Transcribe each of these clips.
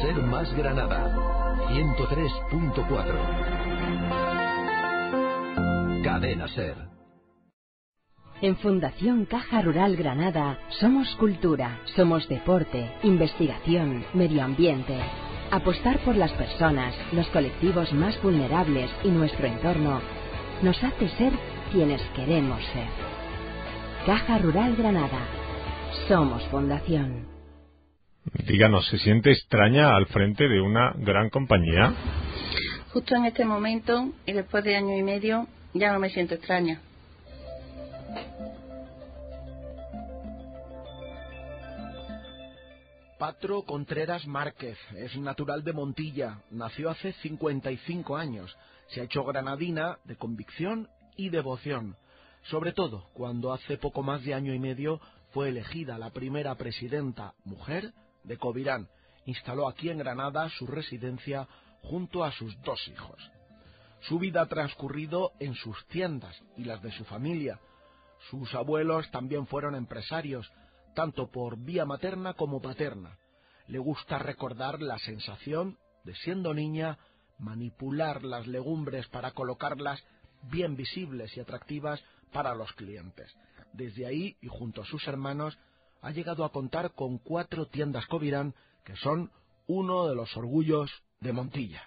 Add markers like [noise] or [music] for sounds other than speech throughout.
Ser Más Granada. 103.4. Cadena Ser. En Fundación Caja Rural Granada somos cultura, somos deporte, investigación, medio ambiente. Apostar por las personas, los colectivos más vulnerables y nuestro entorno nos hace ser quienes queremos ser. Caja Rural Granada. Somos Fundación. Díganos, ¿se siente extraña al frente de una gran compañía? Justo en este momento, y después de año y medio, ya no me siento extraña. Patro Contreras Márquez es natural de Montilla, nació hace 55 años, se ha hecho granadina de convicción y devoción, sobre todo cuando hace poco más de año y medio fue elegida la primera presidenta mujer de Covirán. Instaló aquí en Granada su residencia junto a sus dos hijos. Su vida ha transcurrido en sus tiendas y las de su familia. Sus abuelos también fueron empresarios, tanto por vía materna como paterna. Le gusta recordar la sensación de, siendo niña, manipular las legumbres para colocarlas bien visibles y atractivas para los clientes. Desde ahí, y junto a sus hermanos, ha llegado a contar con cuatro tiendas Covirán, que son uno de los orgullos de Montilla.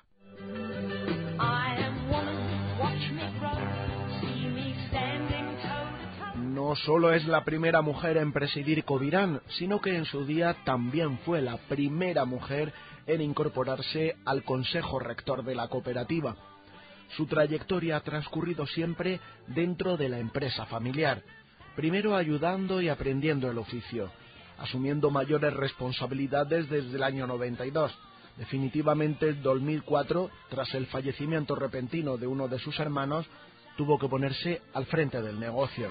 No solo es la primera mujer en presidir Covirán, sino que en su día también fue la primera mujer en incorporarse al Consejo Rector de la cooperativa. Su trayectoria ha transcurrido siempre dentro de la empresa familiar, primero ayudando y aprendiendo el oficio, asumiendo mayores responsabilidades desde el año 92. Definitivamente en 2004, tras el fallecimiento repentino de uno de sus hermanos, tuvo que ponerse al frente del negocio.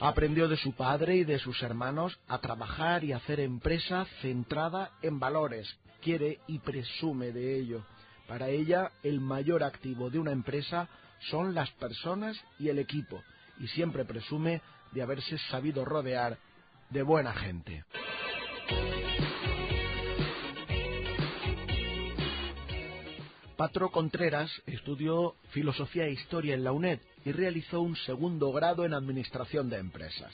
Aprendió de su padre y de sus hermanos a trabajar y hacer empresa centrada en valores. Quiere y presume de ello. Para ella, el mayor activo de una empresa son las personas y el equipo, y siempre presume de haberse sabido rodear de buena gente. Patro Contreras estudió Filosofía e Historia en la UNED y realizó un segundo grado en Administración de Empresas.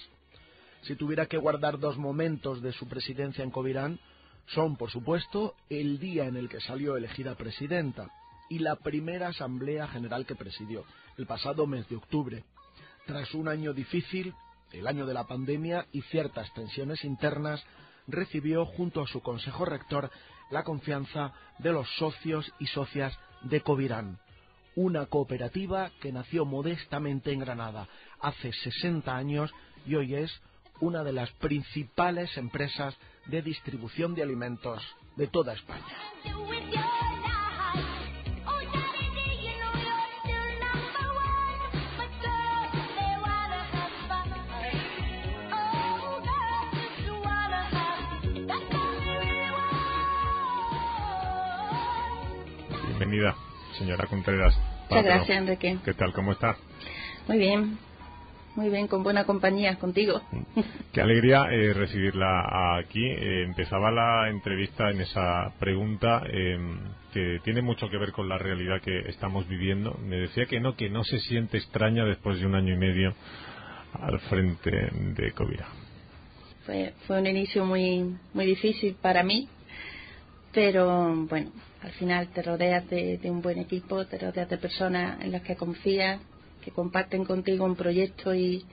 Si tuviera que guardar dos momentos de su presidencia en Covirán, son, por supuesto, el día en el que salió elegida presidenta y la primera Asamblea General que presidió, el pasado mes de octubre. Tras un año difícil, el año de la pandemia y ciertas tensiones internas, recibió junto a su Consejo Rector la confianza de los socios y socias de Covirán, una cooperativa que nació modestamente en Granada hace 60 años y hoy es una de las principales empresas de distribución de alimentos de toda España. Bienvenida, señora Contreras. Muchas gracias, Enrique. ¿Qué tal? ¿Cómo está? Muy bien, muy bien, con buena compañía contigo. Qué alegría eh, recibirla aquí. Eh, empezaba la entrevista en esa pregunta eh, que tiene mucho que ver con la realidad que estamos viviendo. Me decía que no, que no se siente extraña después de un año y medio al frente de Covira. Fue, fue un inicio muy, muy difícil para mí, pero bueno, al final te rodeas de, un buen equipo, te rodeas de personas en las que confías, que comparten contigo un proyecto y,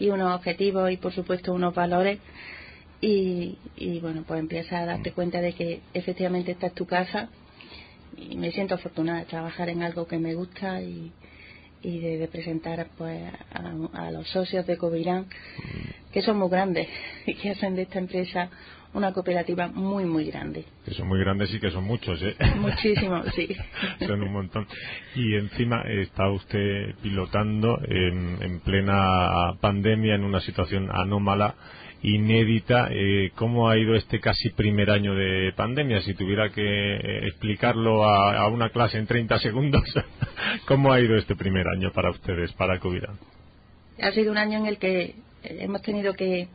unos objetivos y por supuesto unos valores. Y, bueno pues empiezas a darte cuenta de que efectivamente esta es tu casa. Y me siento afortunada de trabajar en algo que me gusta y, de, presentar pues a, los socios de Covirán que son muy grandes [laughs] y que hacen de esta empresa una cooperativa muy, muy grande. Que son muy grandes y que son muchos, ¿eh? Muchísimos, sí. [laughs] son un montón. Y encima está usted pilotando en, plena pandemia, en una situación anómala inédita. Eh, ¿Cómo ha ido este casi primer año de pandemia? Si tuviera que eh, explicarlo a, una clase en 30 segundos, [laughs] ¿cómo ha ido este primer año para ustedes, para COVID? Ha sido un año en el que hemos tenido que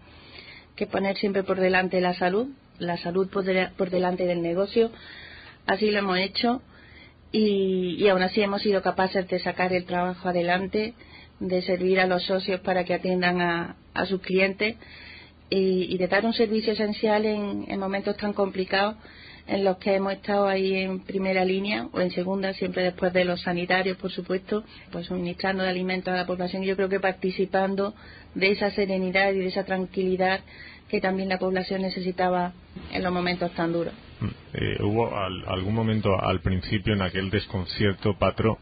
que poner siempre por delante la salud la salud por, por delante del negocio. Así lo hemos hecho y, y aún así hemos sido capaces de sacar el trabajo adelante, de servir a los socios para que atiendan a, sus clientes y, de dar un servicio esencial en, en momentos tan complicados en los que hemos estado ahí en primera línea o en segunda, siempre después de los sanitarios, por supuesto, pues suministrando de alimentos a la población. Yo creo que participando de esa serenidad y de esa tranquilidad que también la población necesitaba en los momentos tan duros. Eh, hubo al, algún momento al principio en aquel desconcierto, Patro,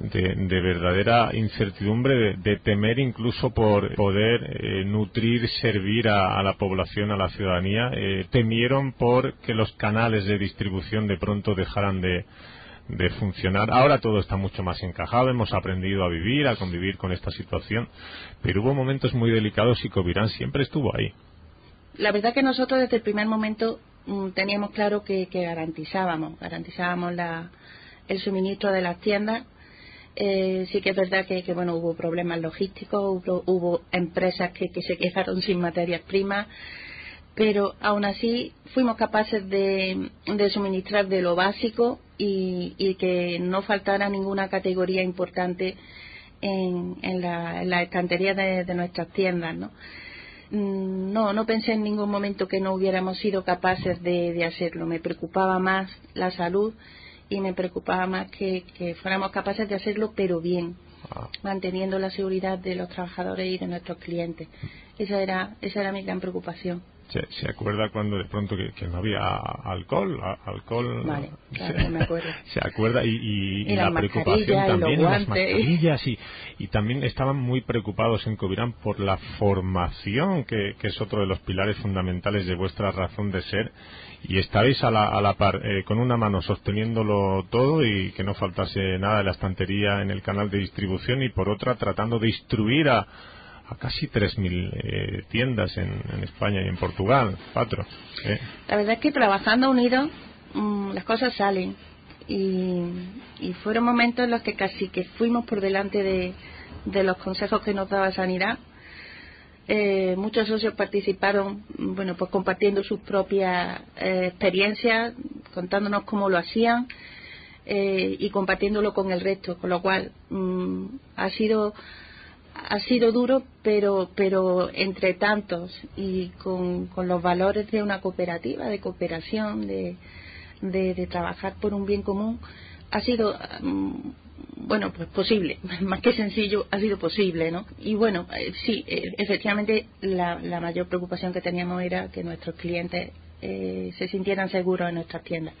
de, de, verdadera incertidumbre, de, de, temer incluso por poder eh, nutrir, servir a, a, la población, a la ciudadanía. Eh, temieron por que los canales de distribución de pronto dejaran de, de funcionar. Ahora todo está mucho más encajado, hemos aprendido a vivir, a convivir con esta situación, pero hubo momentos muy delicados y Covirán siempre estuvo ahí. La verdad que nosotros desde el primer momento mm, teníamos claro que, que garantizábamos, garantizábamos la, el suministro de las tiendas eh, sí que es verdad que, que, bueno hubo problemas logísticos, hubo, hubo empresas que, se quedaron sin materias primas, pero aún así fuimos capaces de, suministrar de lo básico y, que no faltara ninguna categoría importante en, la, en estantería de, nuestras tiendas, ¿no? Mm, no, no pensé en ningún momento que no hubiéramos sido capaces de hacerlo. Me preocupaba más la salud y me preocupaba más que, que fuéramos capaces de hacerlo, pero bien, ah. manteniendo la seguridad de los trabajadores y de nuestros clientes. Esa era, esa era mi gran preocupación. ¿Se, se acuerda cuando de pronto que, que no había alcohol? A, alcohol vale, [laughs] claro, se, me acuerdo. Se acuerda y, y, y, y la preocupación también, las mascarillas y, y también estaban muy preocupados en Covirán por la formación, que, que es otro de los pilares fundamentales de vuestra razón de ser y estáis a la, a la par, eh, con una mano sosteniéndolo todo y que no faltase nada de la estantería en el canal de distribución y por otra tratando de instruir a, a casi 3.000 eh, tiendas en, en, España y en Portugal, Patro. ¿eh? La verdad es que trabajando unidos mmm, las cosas salen y, fueron momentos en los que casi que fuimos por delante de, los consejos que nos daba Sanidad. Eh, muchos socios participaron, bueno, pues compartiendo sus propias eh, experiencias, contándonos cómo lo hacían eh, y compartiéndolo con el resto, con lo cual mmm, ha sido ha sido duro, pero, pero entre tantos y con, con los valores de una cooperativa, de cooperación, de, de, de trabajar por un bien común, ha sido, um, bueno, pues posible, [laughs] más que sencillo, ha sido posible, ¿no? Y bueno, eh, sí, eh, efectivamente la, la mayor preocupación que teníamos era que nuestros clientes eh, se sintieran seguros en nuestras tiendas.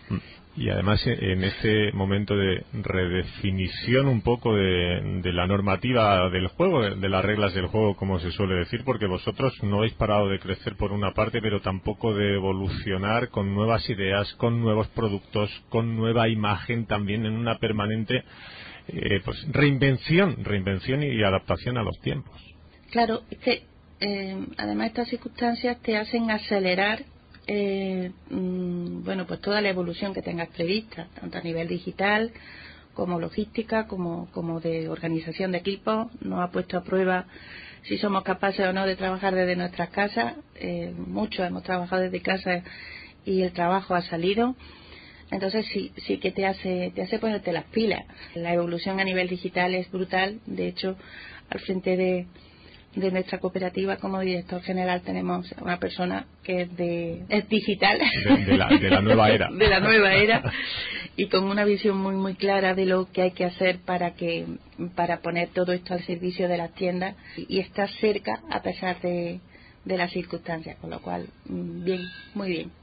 Y además en este momento de redefinición un poco de, la normativa del juego, de, de, las reglas del juego, como se suele decir, porque vosotros no habéis parado de crecer por una parte, pero tampoco de evolucionar con nuevas ideas, con nuevos productos, con nueva imagen también en una permanente eh, pues reinvención, reinvención y adaptación a los tiempos. Claro, es que eh, además estas circunstancias te hacen acelerar eh, mmm, bueno, pues toda la evolución que tengas prevista, tanto a nivel digital como logística, como, como de organización de equipos. Nos ha puesto a prueba si somos capaces o no de trabajar desde nuestras casas. Eh, muchos hemos trabajado desde casa y el trabajo ha salido. Entonces sí, sí que te hace, te hace ponerte las pilas. La evolución a nivel digital es brutal. De hecho, al frente de, de nuestra cooperativa como director general tenemos una persona que es de es digital. De, de, la, de, la, nueva era. [laughs] De la nueva era. Y con una visión muy muy clara de lo que hay que hacer para que para poner todo esto al servicio de las tiendas y, y estar cerca a pesar de, de las circunstancias con lo cual mm, bien muy bien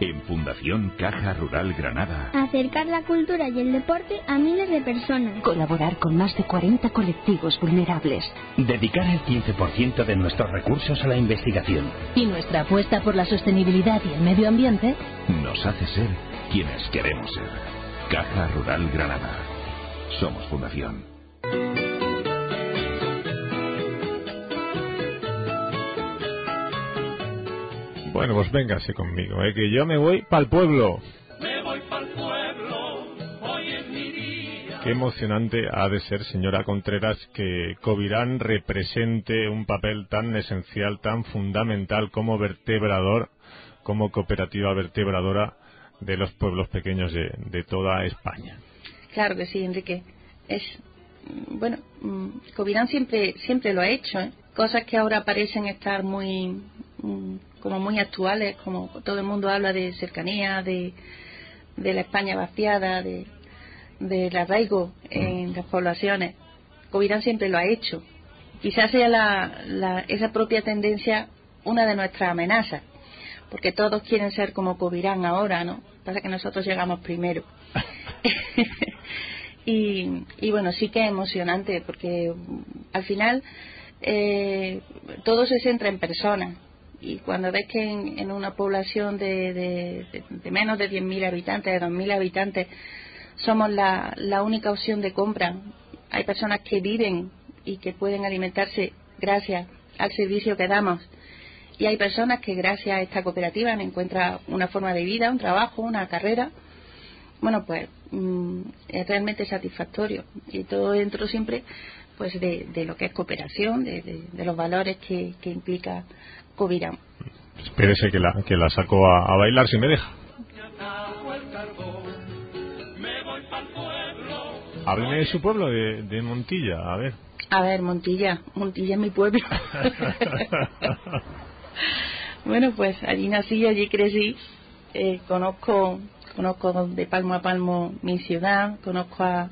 en Fundación Caja Rural Granada. Acercar la cultura y el deporte a miles de personas. Colaborar con más de 40 colectivos vulnerables. Dedicar el 15% de nuestros recursos a la investigación. Y nuestra apuesta por la sostenibilidad y el medio ambiente nos hace ser quienes queremos ser. Caja Rural Granada. Somos Fundación. Bueno, pues véngase conmigo, ¿eh? que yo me voy para el pueblo. Me voy para el pueblo, hoy es mi día. Qué emocionante ha de ser, señora Contreras, que Covirán represente un papel tan esencial, tan fundamental como vertebrador como cooperativa vertebradora de los pueblos pequeños de, toda España. Claro que sí, Enrique. Es mm, bueno, mm, Covirán siempre siempre lo ha hecho, ¿eh? cosas que ahora parecen estar muy mm, como muy actuales, como todo el mundo habla de cercanía, de, de la España vaciada, de del arraigo en las poblaciones. Covirán siempre lo ha hecho. Quizás sea la, esa propia tendencia una de nuestras amenazas, porque todos quieren ser como Covirán ahora, ¿no? Pasa que nosotros llegamos primero. [laughs] y, y bueno, sí que es emocionante, porque al final eh, todo se centra en personas. Y cuando ves que en, una población de, de, de menos de 10.000 habitantes, de 2.000 habitantes, somos la, la única opción de compra. Hay personas que viven y que pueden alimentarse gracias al servicio que damos. Y hay personas que gracias a esta cooperativa encuentran una forma de vida, un trabajo, una carrera. Bueno, pues mm, es realmente satisfactorio. Y todo dentro siempre pues de, de lo que es cooperación, de, de, los valores que implica Covirán. Espérese que la, que la saco a, a bailar si me deja. Hábleme de su pueblo, de, Montilla, a ver. A ver, Montilla, Montilla es mi pueblo. [laughs] bueno, pues allí nací, allí crecí. Eh, conozco, conozco de palmo a palmo mi ciudad, conozco a,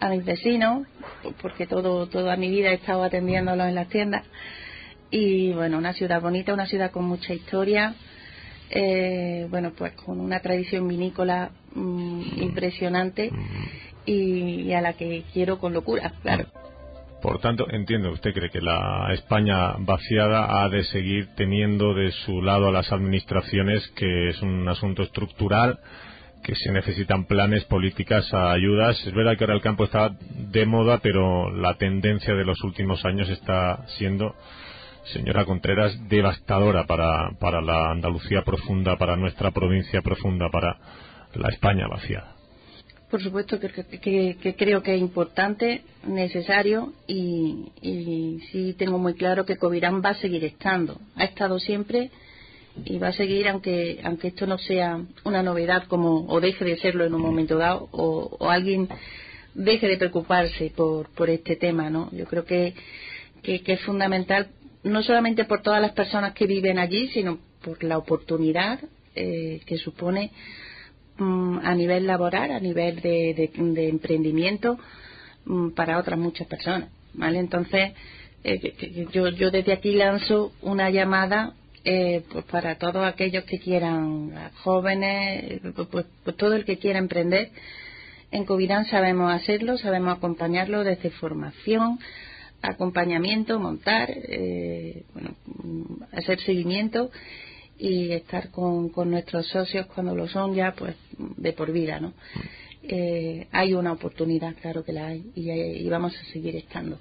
a mis vecinos, porque todo, toda mi vida he estado atendiéndolos en las tiendas. Y bueno, una ciudad bonita, una ciudad con mucha historia, eh, bueno, pues con una tradición vinícola mm, impresionante y, a la que quiero con locura, claro. Por tanto, entiendo, ¿usted cree que la España vaciada ha de seguir teniendo de su lado a las administraciones, que es un asunto estructural, que se necesitan planes, políticas, ayudas? Es verdad que ahora el campo está de moda, pero la tendencia de los últimos años está siendo, señora Contreras, devastadora para, para la Andalucía profunda, para nuestra provincia profunda, para la España vaciada por supuesto que, creo que es importante, necesario y, sí tengo muy claro que Covirán va a seguir estando. Ha estado siempre y va a seguir aunque aunque esto no sea una novedad como o deje de serlo en un momento dado o, alguien deje de preocuparse por, por este tema, ¿no? Yo creo que, que, es fundamental no solamente por todas las personas que viven allí, sino por la oportunidad eh, que supone Mm, a nivel laboral, a nivel de, emprendimiento mm, para otras muchas personas. ¿vale? Entonces, eh, yo, yo desde aquí lanzo una llamada eh, pues para todos aquellos que quieran, jóvenes, pues, pues, pues, todo el que quiera emprender. En Covirán sabemos hacerlo, sabemos acompañarlo desde formación, acompañamiento, montar, eh, bueno, hacer seguimiento y estar con, nuestros socios cuando lo son ya pues de por vida no eh, hay una oportunidad claro que la hay y, vamos a seguir estando.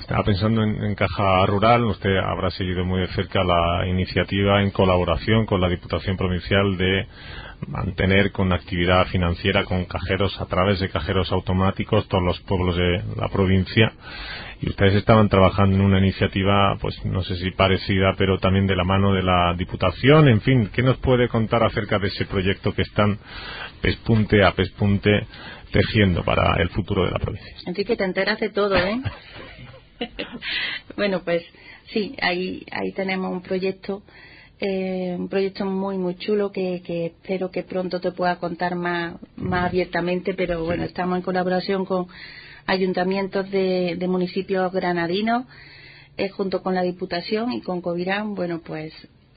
Estaba pensando en, Caja Rural, usted habrá seguido muy de cerca la iniciativa en colaboración con la Diputación Provincial de mantener con actividad financiera con cajeros a través de cajeros automáticos todos los pueblos de la provincia y ustedes estaban trabajando en una iniciativa, pues no sé si parecida, pero también de la mano de la Diputación. En fin, ¿qué nos puede contar acerca de ese proyecto que están pespunte a pespunte tejiendo para el futuro de la provincia? Enrique, te enteras de todo, ¿eh? [laughs] bueno, pues sí, ahí, ahí tenemos un proyecto. Eh, un proyecto muy muy chulo que, que, espero que pronto te pueda contar más, más abiertamente pero bueno estamos en colaboración con ayuntamientos de, municipios granadinos, eh, junto con la Diputación y con Covirán, bueno, pues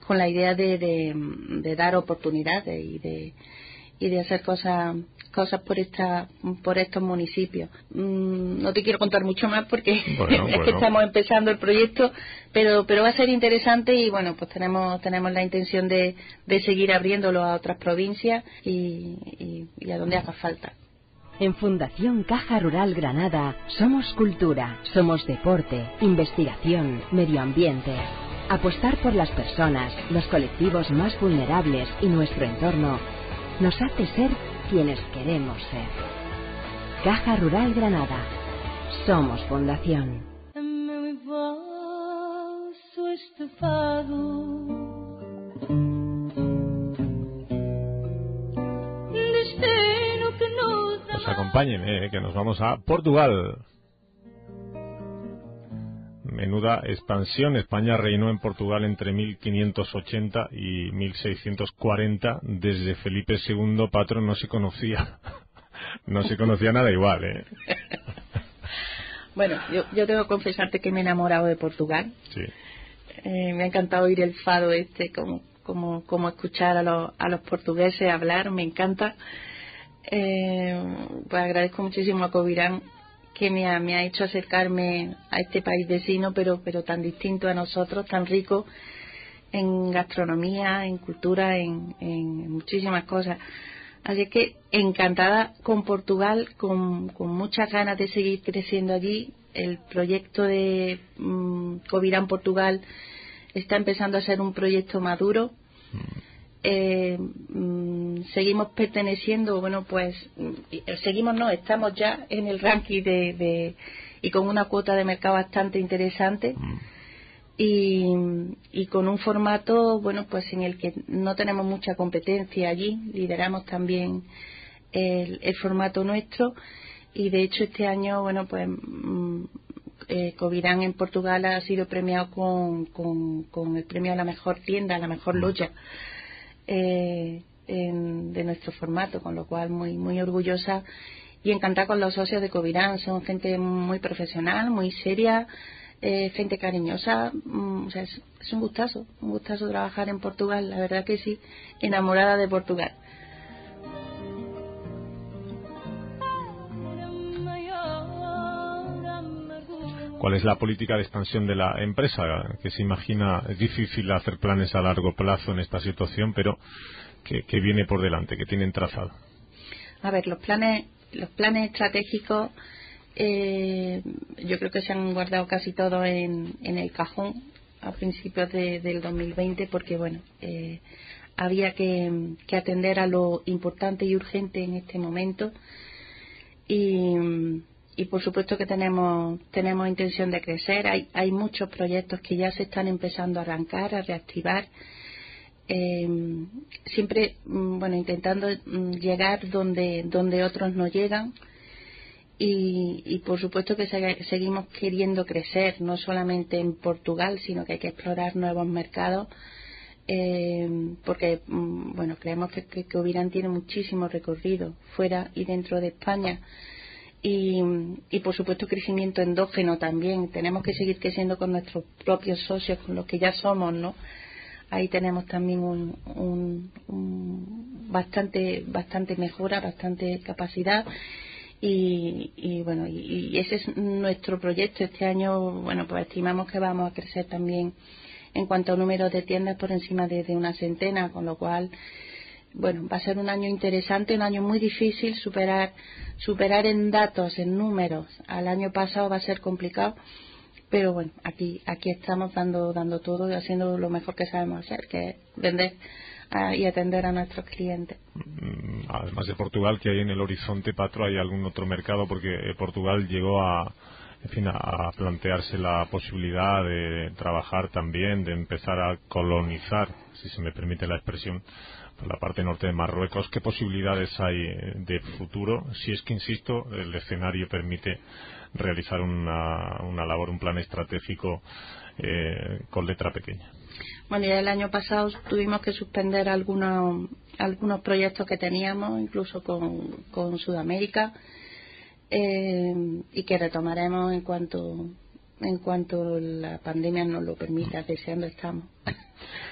con la idea de, de, dar oportunidades y de, y de hacer cosas cosas por esta por estos municipios. Mm, no te quiero contar mucho más porque [laughs] es que estamos empezando el proyecto pero pero va a ser interesante y bueno pues tenemos tenemos la intención de, de seguir abriéndolo a otras provincias y, y a donde haga falta en Fundación Caja Rural Granada somos cultura, somos deporte, investigación, medio ambiente. Apostar por las personas, los colectivos más vulnerables y nuestro entorno nos hace ser quienes queremos ser. Caja Rural Granada. Somos Fundación. Acompáñenme, que nos vamos a Portugal. Menuda expansión. España reinó en Portugal entre 1580 y 1640. Desde Felipe II, patrón, no se conocía. [laughs] No se conocía nada igual, ¿eh? [laughs] Bueno, yo, yo tengo que confesarte que me he enamorado de Portugal. Sí. Eh, me ha encantado oír el fado este, como, como, como escuchar a los, a los portugueses hablar, me encanta. Eh, pues agradezco muchísimo a Covirán que me ha, me ha hecho acercarme a este país vecino, pero, pero tan distinto a nosotros, tan rico en gastronomía, en cultura, en, en muchísimas cosas. Así que encantada con Portugal, con, con muchas ganas de seguir creciendo allí. El proyecto de mm, Covirán Portugal está empezando a ser un proyecto maduro. Eh, mm, seguimos perteneciendo, bueno, pues mm, seguimos, no, estamos ya en el ranking de, de y con una cuota de mercado bastante interesante y, y con un formato, bueno, pues en el que no tenemos mucha competencia allí, lideramos también el, el formato nuestro y de hecho este año, bueno, pues mm, eh, Covirán en Portugal ha sido premiado con, con, con el premio a la mejor tienda, a la mejor loya eh, en- de nuestro formato, con lo cual muy, muy orgullosa y encantada con los socios de Covirán. Son gente muy profesional, muy seria, eh, gente cariñosa. mm, o sea, es, es un gustazo, un gustazo trabajar en Portugal, la verdad que sí, enamorada de Portugal. ¿Cuál es la política de expansión de la empresa? Que se imagina, es difícil hacer planes a largo plazo en esta situación, pero que, viene por delante, que tienen trazado. A ver, los planes, los planes estratégicos, eh, yo creo que se han guardado casi todos en, en el cajón a principios de- del 2020, porque bueno, eh, había que, que atender a lo importante y urgente en este momento. Y, y por supuesto que tenemos tenemos intención de crecer. Hay, hay muchos proyectos que ya se están empezando a arrancar, a reactivar. Eh, siempre mm, bueno intentando mm, llegar donde donde otros no llegan. Y, y por supuesto que se- seguimos queriendo crecer no solamente en Portugal sino que hay que explorar nuevos mercados eh, porque mm, bueno creemos que, que, que Ovirán tiene muchísimo recorrido fuera y dentro de España y, y por supuesto crecimiento endógeno también. Tenemos que seguir creciendo con nuestros propios socios con los que ya somos no ahí tenemos también un, un- bastante bastante mejora bastante capacidad. Y, y bueno y, y ese es nuestro proyecto. Este año bueno pues estimamos que vamos a crecer también en cuanto a número de tiendas por encima de, de una centena con lo cual bueno va a ser un año interesante un año muy difícil superar superar en datos en números. Al año pasado va a ser complicado pero bueno aquí aquí estamos dando dando todo y haciendo lo mejor que sabemos hacer que es vender ah, y atender a nuestros clientes. Mm, Además de Portugal, que hay en el horizonte, Patro, hay algún otro mercado, porque eh, Portugal llegó a, en fin, a, plantearse la posibilidad de trabajar también, de empezar a colonizar, si se me permite la expresión, la parte norte de Marruecos. ¿Qué posibilidades hay de futuro? Si es que, insisto, el escenario permite realizar una, una labor, un plan estratégico eh, con letra pequeña. Bueno, ya el año pasado tuvimos que suspender algunos, algunos proyectos que teníamos, incluso con, con Sudamérica, eh, y que retomaremos en cuanto, en cuanto la pandemia nos lo permita, deseando estamos.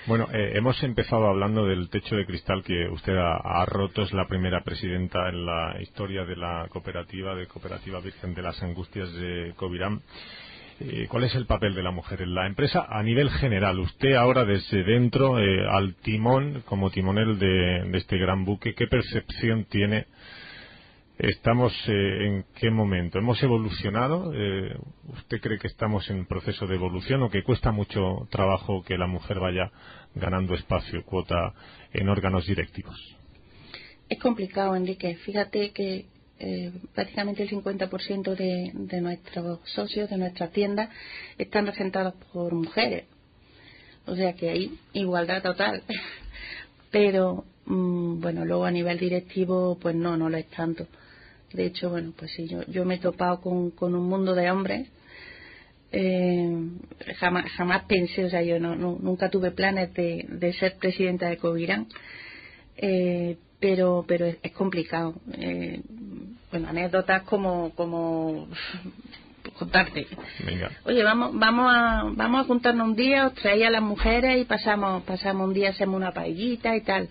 Bueno, eh, hemos empezado hablando del techo de cristal que usted ha, roto. Es la primera presidenta en la historia de la cooperativa, de Cooperativa Virgen de las Angustias de Covirán. Eh, ¿Cuál es el papel de la mujer en la empresa a nivel general? Usted ahora desde dentro, eh, al timón, como timonel de este gran buque, ¿qué percepción tiene? ¿Estamos eh, en qué momento? ¿Hemos evolucionado? Eh, ¿Usted cree que estamos en proceso de evolución o que cuesta mucho trabajo que la mujer vaya ganando espacio, cuota en órganos directivos? Es complicado, Enrique. Fíjate que eh, prácticamente el 50% de, de nuestros socios, de nuestras tiendas, están regentados por mujeres. O sea que hay igualdad total. [laughs] Pero, bueno, luego a nivel directivo, pues no, no lo es tanto. De hecho, bueno, pues sí, yo, yo me he topado con, con un mundo de hombres. Eh, jamás, jamás pensé, o sea, yo no, nunca tuve planes de, de ser presidenta de Covirán, eh, pero, pero es, complicado. Eh, bueno, anécdotas como, como contarte. Oye, vamos, vamos a, vamos a juntarnos un día, os traéis a las mujeres y pasamos, pasamos un día, hacemos una paellita y tal.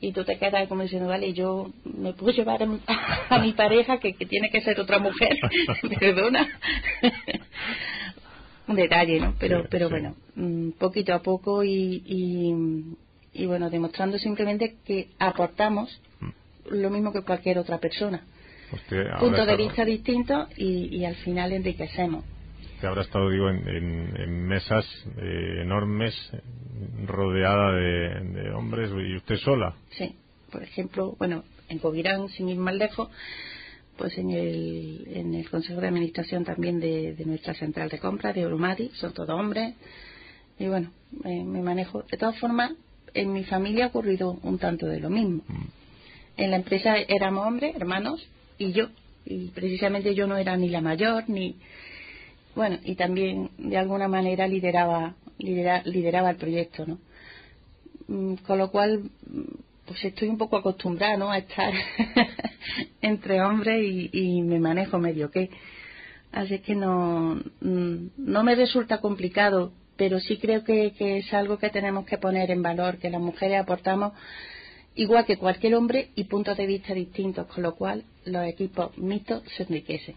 Y tú te quedas como diciendo, vale, yo me puedo llevar a mi, [laughs] pareja, que, tiene que ser otra mujer, [laughs] perdona. un detalle, ¿no? Pero, pero bueno, mm, poquito a poco y, y, y bueno, demostrando simplemente que aportamos mm. lo mismo que cualquier otra persona puntos de vista distintos y, al final enriquecemos. Usted habrá estado, digo, en, mesas eh, enormes, rodeada de, hombres, y usted sola. Sí, por ejemplo, bueno, en Covirán, sin ir más lejos, pues en el, en el Consejo de Administración también de, nuestra central de compra, de Euromati, son todos hombres, y bueno, me manejo. De todas formas, en mi familia ha ocurrido un tanto de lo mismo. Mm. En la empresa éramos hombres, hermanos, y yo. Y precisamente yo no era ni la mayor, ni. Bueno, y también de alguna manera lideraba, lideraba el proyecto, ¿no? Mm, con lo cual, pues estoy un poco acostumbrada, ¿no? A estar [laughs] entre hombres y, me manejo medio que. Así que no, mm, no me resulta complicado, pero sí creo que, que es algo que tenemos que poner en valor, que las mujeres aportamos igual que cualquier hombre y puntos de vista distintos, con lo cual los equipos mixtos se enriquecen.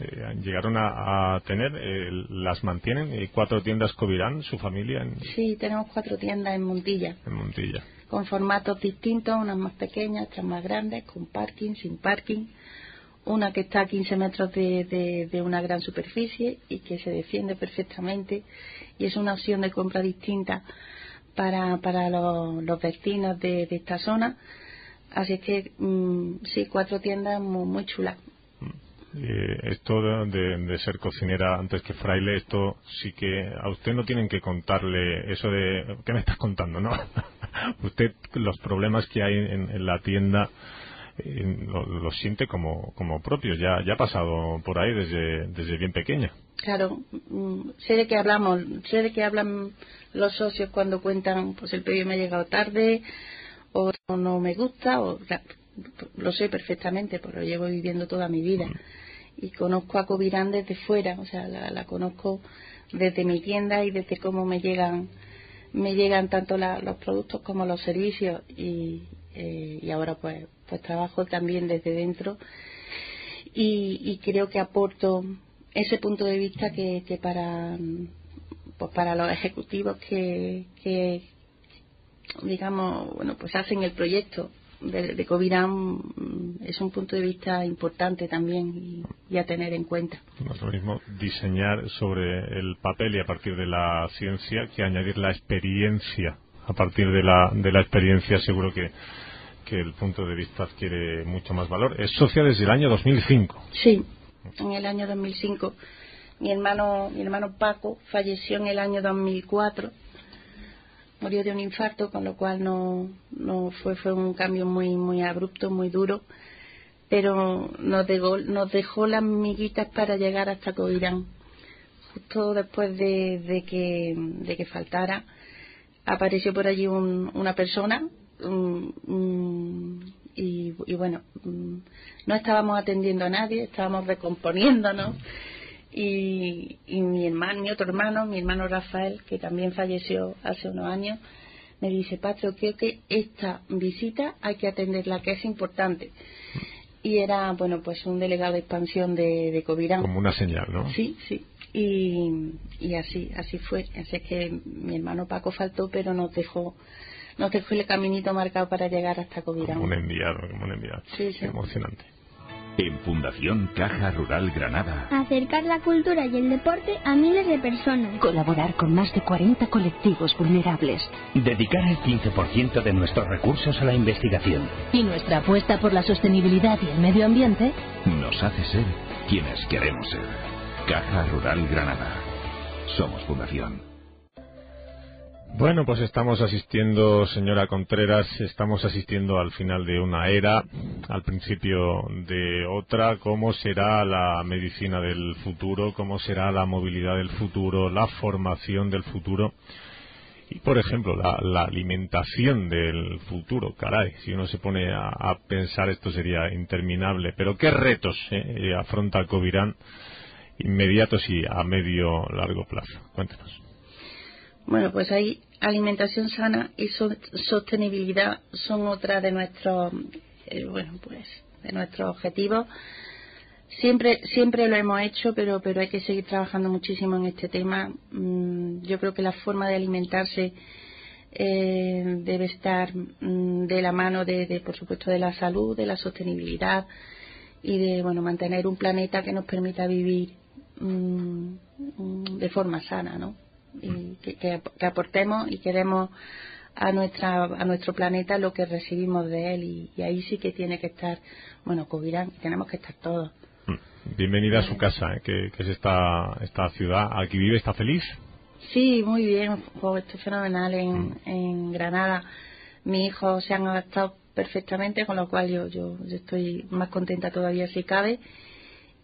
Eh, llegaron a, tener, eh, las mantienen, eh, cuatro tiendas Covirán, su familia. En... Sí, tenemos cuatro tiendas en Montilla. En Montilla. Con formatos distintos, unas más pequeñas, otras más grandes, con parking, sin parking. Una que está a 15 metros de, de una gran superficie y que se defiende perfectamente y es una opción de compra distinta para, para los, vecinos de, esta zona. Así que mm, sí, cuatro tiendas muy, muy chulas. Eh, esto de, ser cocinera antes que fraile, esto sí que a usted no tienen que contarle eso de ¿qué me estás contando? ¿no? [laughs] usted los problemas que hay en, la tienda eh, lo, siente como, como propios, ya, ya ha pasado por ahí desde, desde bien pequeña. Claro, mm, sé de qué hablamos, sé de qué hablan los socios cuando cuentan, pues el pedido me ha llegado tarde, o no me gusta, o lo sé perfectamente, porque lo llevo viviendo toda mi vida. Y conozco a Covirán desde fuera, o sea, la, conozco desde mi tienda y desde cómo me llegan me llegan tanto los productos como los servicios. Y, eh, y ahora pues pues trabajo también desde dentro. Y, y creo que aporto ese punto de vista que, que para pues para los ejecutivos que, que digamos bueno pues hacen el proyecto de, de Covirán mm, es un punto de vista importante también y, a tener en cuenta. No es lo mismo diseñar sobre el papel y a partir de la ciencia que añadir la experiencia. A partir de la, de la experiencia seguro que, que el punto de vista adquiere mucho más valor. Es socia desde el año 2005. Sí, en el año 2005 mi hermano, mi hermano Paco falleció en el año 2004, murió de un infarto, con lo cual no, no fue, fue un cambio muy, muy abrupto, muy duro, pero nos dejó, nos dejó las miguitas para llegar hasta Coirán. Justo después de, que, de que faltara, apareció por allí una persona y, y, bueno, mm, no estábamos atendiendo a nadie, estábamos recomponiéndonos y, mi hermano, mi otro hermano, mi hermano Rafael, que también falleció hace unos años, me dice, Patro, creo que esta visita hay que atenderla, que es importante. Y era, bueno, pues un delegado de expansión de, de Covirán. Como una señal, ¿no? Sí, sí. Y, y así, así fue. Así que mi hermano Paco faltó, pero nos dejó, nos dejó el caminito marcado para llegar hasta Covirán. Como un enviado, como un enviado. Sí, sí. Emocionante. En Fundación Caja Rural Granada. Acercar la cultura y el deporte a miles de personas. Colaborar con más de 40 colectivos vulnerables. Dedicar el 15% de nuestros recursos a la investigación. Y nuestra apuesta por la sostenibilidad y el medio ambiente nos hace ser quienes queremos ser. Caja Rural Granada. Somos Fundación. Bueno, pues estamos asistiendo, señora Contreras, estamos asistiendo al final de una era, al principio de otra. ¿Cómo será la medicina del futuro? ¿Cómo será la movilidad del futuro? ¿La formación del futuro? Y, por ejemplo, la, alimentación del futuro. Caray, si uno se pone a, pensar esto sería interminable. Pero ¿qué retos eh, afronta Covirán inmediatos y a medio largo plazo? Cuéntenos. Bueno, pues ahí alimentación sana y sostenibilidad son otra de nuestros, eh, bueno, pues de nuestros objetivos. Siempre, siempre lo hemos hecho, pero, pero hay que seguir trabajando muchísimo en este tema. Mm, yo creo que la forma de alimentarse eh, debe estar mm, de la mano de, por supuesto, de la salud, de la sostenibilidad y de, bueno, mantener un planeta que nos permita vivir mm, de forma sana, ¿no? Y que, aportemos y que demos a nuestra a nuestro planeta lo que recibimos de él. Y, ahí sí que tiene que estar bueno Covirán tenemos que estar todos. Mm. bienvenida a su casa ¿eh? que, es esta esta ciudad. Aquí vive está feliz sí muy bien. Estoy fenomenal en, mm. en Granada. Mis hijos se han adaptado perfectamente con lo cual yo, yo, estoy más contenta todavía si cabe.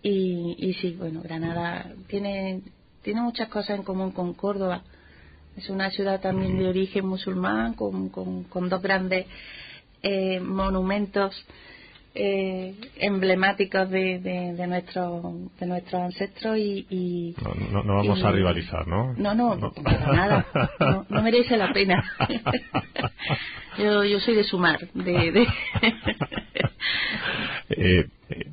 Y, y sí bueno Granada tiene tiene muchas cosas en común con Córdoba. Es una ciudad también de origen musulmán, con, con, dos grandes eh, monumentos eh, emblemáticos de, de, nuestro, de nuestros ancestros y, no, no, vamos a rivalizar ¿no? no no, para nada no, [laughs] merece la pena [laughs] yo yo soy de sumar de, de... [laughs] eh,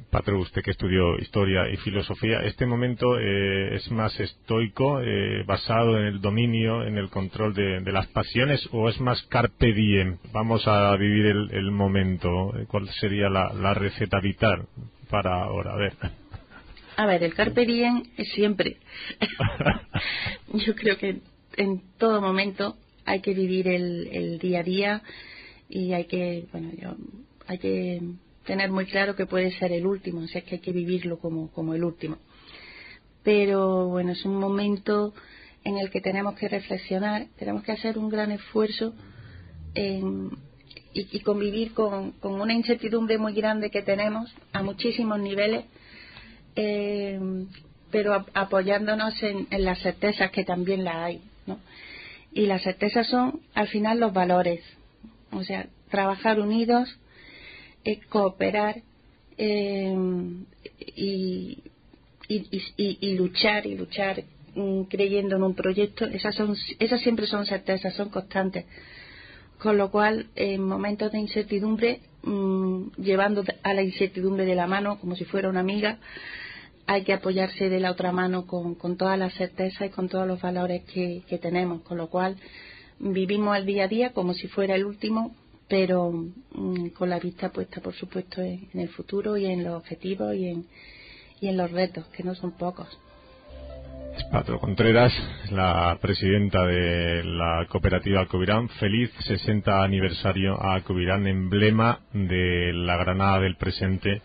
Patro, usted que estudió historia y filosofía, ¿este momento eh, es más estoico, eh, basado en el dominio, en el control de, las pasiones, o es más carpe diem? Vamos a vivir el, momento. ¿Cuál sería la, receta vital para ahora? A ver. A ver, el carpe diem es siempre. [laughs] Yo creo que en todo momento hay que vivir el, el día a día y hay que, bueno, yo, hay que tener muy claro que puede ser el último, o sea que hay que vivirlo como, como el último. Pero bueno, es un momento en el que tenemos que reflexionar, tenemos que hacer un gran esfuerzo y, convivir con, una incertidumbre muy grande que tenemos a muchísimos niveles, eh, pero apoyándonos en, en, las certezas que también la hay. ¿no? Y las certezas son al final los valores, o sea, trabajar unidos, cooperar eh, y, y, luchar y luchar mm, creyendo en un proyecto, esas, son, esas siempre son certezas, son constantes. Con lo cual, en momentos de incertidumbre, mm, llevando a la incertidumbre de la mano como si fuera una amiga, hay que apoyarse de la otra mano con, con todas las certezas y con todos los valores que tenemos. Con lo cual, vivimos el día a día como si fuera el último, pero mm, con la vista puesta, por supuesto, en, el futuro y en los objetivos y en, y en los retos, que no son pocos. Patro Contreras, la presidenta de la cooperativa Covirán. Feliz 60 aniversario a Covirán, emblema de la Granada del presente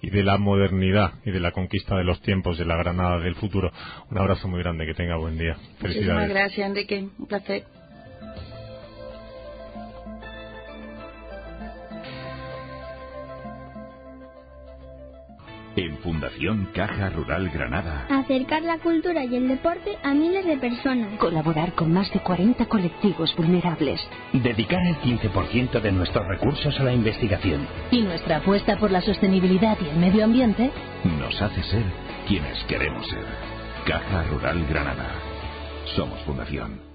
y de la modernidad y de la conquista de los tiempos de la Granada del futuro. Un abrazo muy grande, que tenga buen día. Felicidades. Muchísimas gracias, Enrique. Un placer. Fundación Caja Rural Granada. Acercar la cultura y el deporte a miles de personas. Colaborar con más de 40 colectivos vulnerables. Dedicar el 15% de nuestros recursos a la investigación. Y nuestra apuesta por la sostenibilidad y el medio ambiente nos hace ser quienes queremos ser. Caja Rural Granada. Somos Fundación.